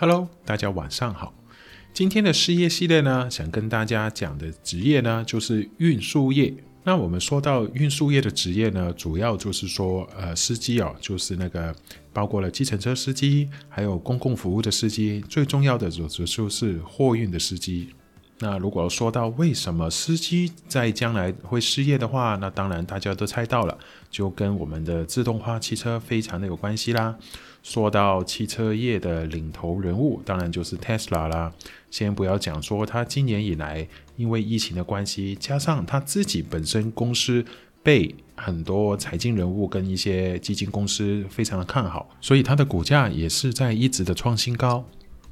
Hello，大家晚上好。今天的事业系列呢，想跟大家讲的职业呢，就是运输业。那我们说到运输业的职业呢，主要就是说，呃，司机哦，就是那个包括了计程车司机，还有公共服务的司机，最重要的就是就是货运的司机。那如果说到为什么司机在将来会失业的话，那当然大家都猜到了，就跟我们的自动化汽车非常的有关系啦。说到汽车业的领头人物，当然就是 Tesla 啦。先不要讲说他今年以来因为疫情的关系，加上他自己本身公司被很多财经人物跟一些基金公司非常的看好，所以他的股价也是在一直的创新高。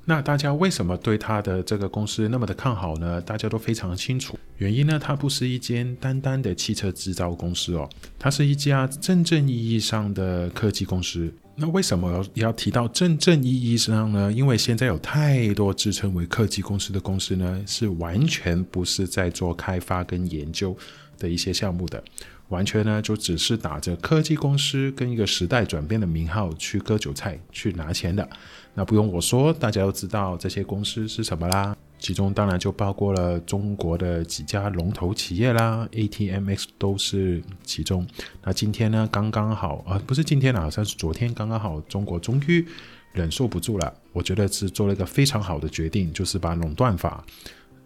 那大家为什么对他的这个公司那么的看好呢？大家都非常清楚，原因呢，它不是一间单单的汽车制造公司哦，它是一家真正意义上的科技公司。那为什么要要提到真正意义上呢？因为现在有太多自称为科技公司的公司呢，是完全不是在做开发跟研究的一些项目的。完全呢，就只是打着科技公司跟一个时代转变的名号去割韭菜、去拿钱的。那不用我说，大家都知道这些公司是什么啦。其中当然就包括了中国的几家龙头企业啦，ATMX 都是其中。那今天呢，刚刚好，呃，不是今天了，好像是昨天，刚刚好，中国终于忍受不住了。我觉得是做了一个非常好的决定，就是把垄断法。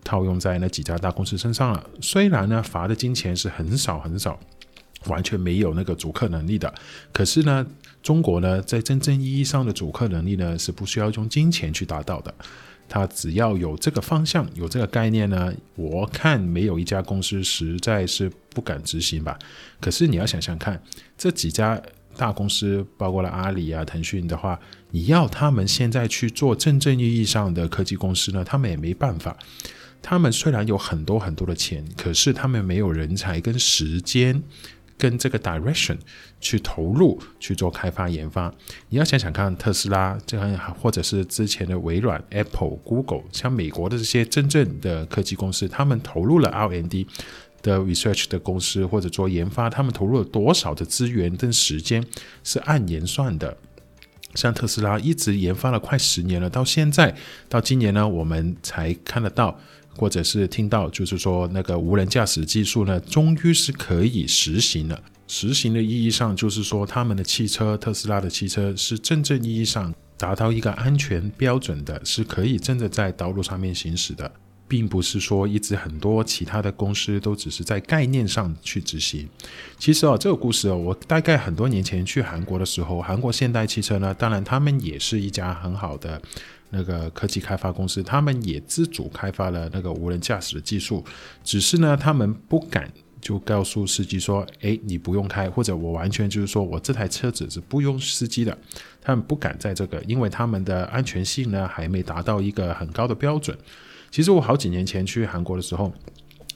套用在那几家大公司身上了。虽然呢，罚的金钱是很少很少，完全没有那个阻客能力的。可是呢，中国呢，在真正意义上的阻客能力呢，是不需要用金钱去达到的。它只要有这个方向，有这个概念呢，我看没有一家公司实在是不敢执行吧。可是你要想想看，这几家大公司，包括了阿里啊、腾讯的话，你要他们现在去做真正意义上的科技公司呢，他们也没办法。他们虽然有很多很多的钱，可是他们没有人才跟时间跟这个 direction 去投入去做开发研发。你要想想看，特斯拉这样，或者是之前的微软、Apple、Google，像美国的这些真正的科技公司，他们投入了 R&D 的 research 的公司或者做研发，他们投入了多少的资源跟时间是按年算的。像特斯拉一直研发了快十年了，到现在到今年呢，我们才看得到。或者是听到，就是说那个无人驾驶技术呢，终于是可以实行了。实行的意义上，就是说他们的汽车，特斯拉的汽车是真正意义上达到一个安全标准的，是可以真的在道路上面行驶的，并不是说一直很多其他的公司都只是在概念上去执行。其实哦，这个故事哦，我大概很多年前去韩国的时候，韩国现代汽车呢，当然他们也是一家很好的。那个科技开发公司，他们也自主开发了那个无人驾驶的技术，只是呢，他们不敢就告诉司机说：“哎，你不用开，或者我完全就是说我这台车子是不用司机的。”他们不敢在这个，因为他们的安全性呢还没达到一个很高的标准。其实我好几年前去韩国的时候，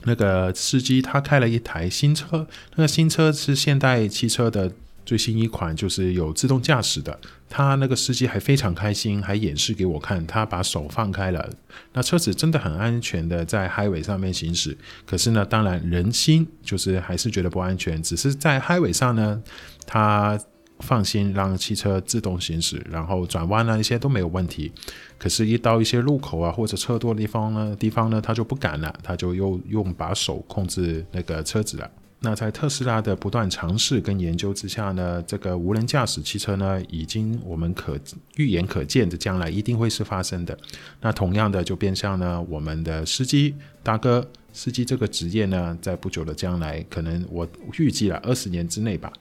那个司机他开了一台新车，那个新车是现代汽车的。最新一款就是有自动驾驶的，他那个司机还非常开心，还演示给我看，他把手放开了，那车子真的很安全的在 highway 上面行驶。可是呢，当然人心就是还是觉得不安全，只是在 highway 上呢，他放心让汽车自动行驶，然后转弯啊一些都没有问题。可是，一到一些路口啊或者车多的地方呢，地方呢他就不敢了，他就又用把手控制那个车子了。那在特斯拉的不断尝试跟研究之下呢，这个无人驾驶汽车呢，已经我们可预言可见的将来一定会是发生的。那同样的就变相呢，我们的司机大哥，司机这个职业呢，在不久的将来，可能我预计了二十年之内吧，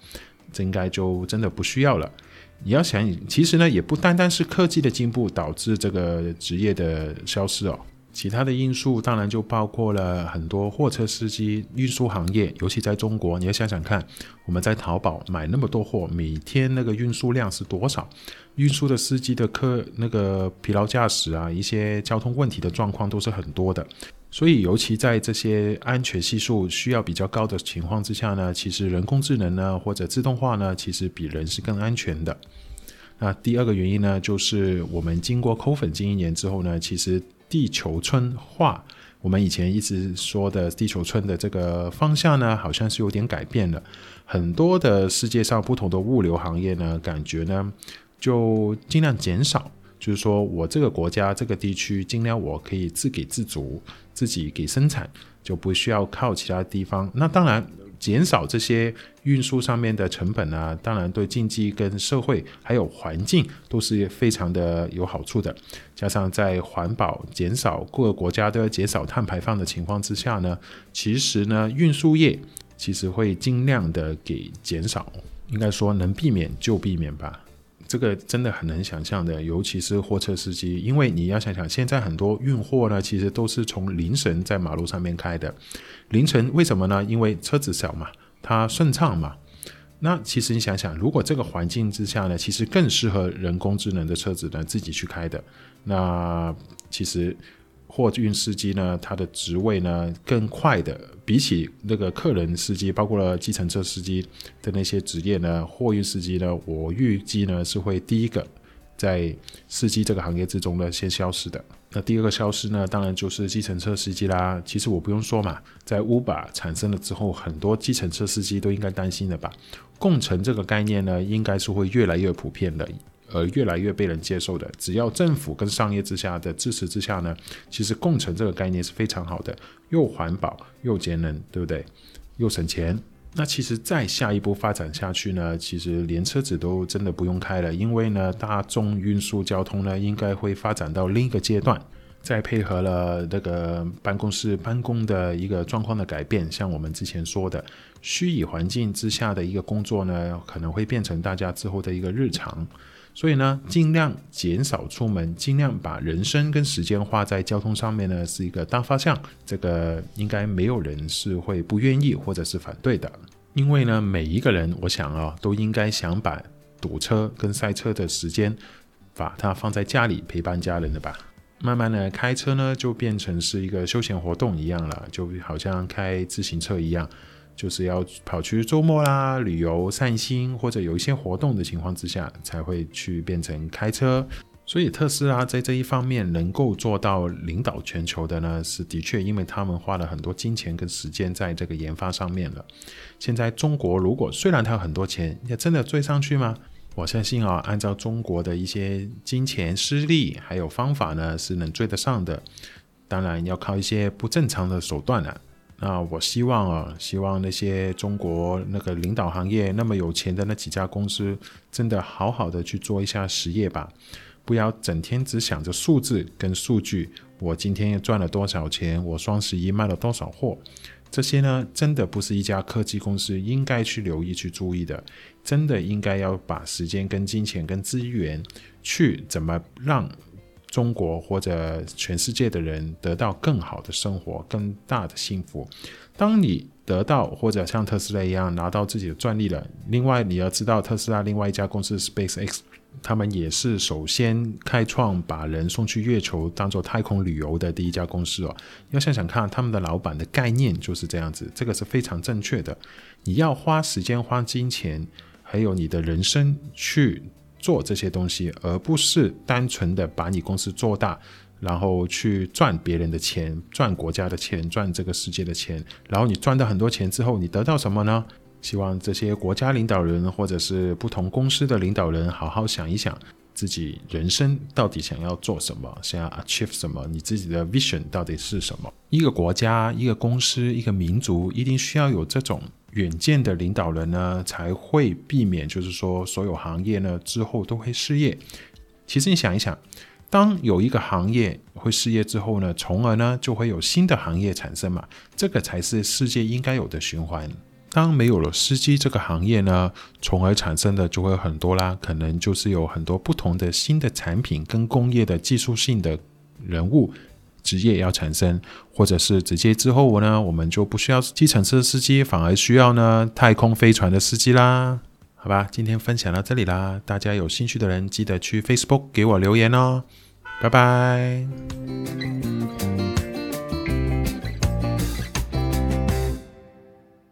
这应该就真的不需要了。你要想，其实呢，也不单单是科技的进步导致这个职业的消失哦。其他的因素当然就包括了很多货车司机、运输行业，尤其在中国，你要想想看，我们在淘宝买那么多货，每天那个运输量是多少？运输的司机的客那个疲劳驾驶啊，一些交通问题的状况都是很多的。所以，尤其在这些安全系数需要比较高的情况之下呢，其实人工智能呢或者自动化呢，其实比人是更安全的。那第二个原因呢，就是我们经过抠粉近一年之后呢，其实。地球村化，我们以前一直说的地球村的这个方向呢，好像是有点改变了。很多的世界上不同的物流行业呢，感觉呢就尽量减少就是说我这个国家这个地区尽量我可以自给自足，自己给生产，就不需要靠其他地方。那当然。减少这些运输上面的成本啊，当然对经济跟社会还有环境都是非常的有好处的。加上在环保、减少各个国家都要减少碳排放的情况之下呢，其实呢，运输业其实会尽量的给减少，应该说能避免就避免吧。这个真的很难想象的，尤其是货车司机，因为你要想想，现在很多运货呢，其实都是从凌晨在马路上面开的。凌晨为什么呢？因为车子小嘛，它顺畅嘛。那其实你想想，如果这个环境之下呢，其实更适合人工智能的车子呢自己去开的。那其实。货运司机呢，他的职位呢更快的，比起那个客人司机，包括了计程车司机的那些职业呢，货运司机呢，我预计呢是会第一个在司机这个行业之中呢先消失的。那第二个消失呢，当然就是计程车司机啦。其实我不用说嘛，在 Uber 产生了之后，很多计程车司机都应该担心了吧？共乘这个概念呢，应该是会越来越普遍的。而越来越被人接受的，只要政府跟商业之下的支持之下呢，其实共乘这个概念是非常好的，又环保又节能，对不对？又省钱。那其实再下一步发展下去呢，其实连车子都真的不用开了，因为呢，大众运输交通呢，应该会发展到另一个阶段。再配合了那个办公室办公的一个状况的改变，像我们之前说的，虚拟环境之下的一个工作呢，可能会变成大家之后的一个日常。所以呢，尽量减少出门，尽量把人生跟时间花在交通上面呢，是一个大方向。这个应该没有人是会不愿意或者是反对的，因为呢，每一个人，我想啊，都应该想把堵车跟塞车的时间，把它放在家里陪伴家人的吧。慢慢的，开车呢就变成是一个休闲活动一样了，就好像开自行车一样。就是要跑去周末啦、旅游、散心，或者有一些活动的情况之下，才会去变成开车。所以特斯拉在这一方面能够做到领导全球的呢，是的确，因为他们花了很多金钱跟时间在这个研发上面了。现在中国如果虽然它有很多钱，也真的追上去吗？我相信啊，按照中国的一些金钱实力还有方法呢，是能追得上的。当然要靠一些不正常的手段了。那我希望啊，希望那些中国那个领导行业那么有钱的那几家公司，真的好好的去做一下实业吧，不要整天只想着数字跟数据。我今天赚了多少钱？我双十一卖了多少货？这些呢，真的不是一家科技公司应该去留意去注意的。真的应该要把时间跟金钱跟资源去怎么让。中国或者全世界的人得到更好的生活、更大的幸福。当你得到或者像特斯拉一样拿到自己的专利了，另外你要知道，特斯拉另外一家公司 SpaceX，他们也是首先开创把人送去月球当做太空旅游的第一家公司哦。要想想看，他们的老板的概念就是这样子，这个是非常正确的。你要花时间、花金钱，还有你的人生去。做这些东西，而不是单纯的把你公司做大，然后去赚别人的钱、赚国家的钱、赚这个世界的钱。然后你赚到很多钱之后，你得到什么呢？希望这些国家领导人或者是不同公司的领导人好好想一想，自己人生到底想要做什么，想要 achieve 什么，你自己的 vision 到底是什么？一个国家、一个公司、一个民族，一定需要有这种。远见的领导人呢，才会避免，就是说，所有行业呢之后都会失业。其实你想一想，当有一个行业会失业之后呢，从而呢就会有新的行业产生嘛，这个才是世界应该有的循环。当没有了司机这个行业呢，从而产生的就会很多啦，可能就是有很多不同的新的产品跟工业的技术性的人物。职业要产生，或者是直接之后呢，我们就不需要计程车司机，反而需要呢太空飞船的司机啦。好吧，今天分享到这里啦，大家有兴趣的人记得去 Facebook 给我留言哦，拜拜。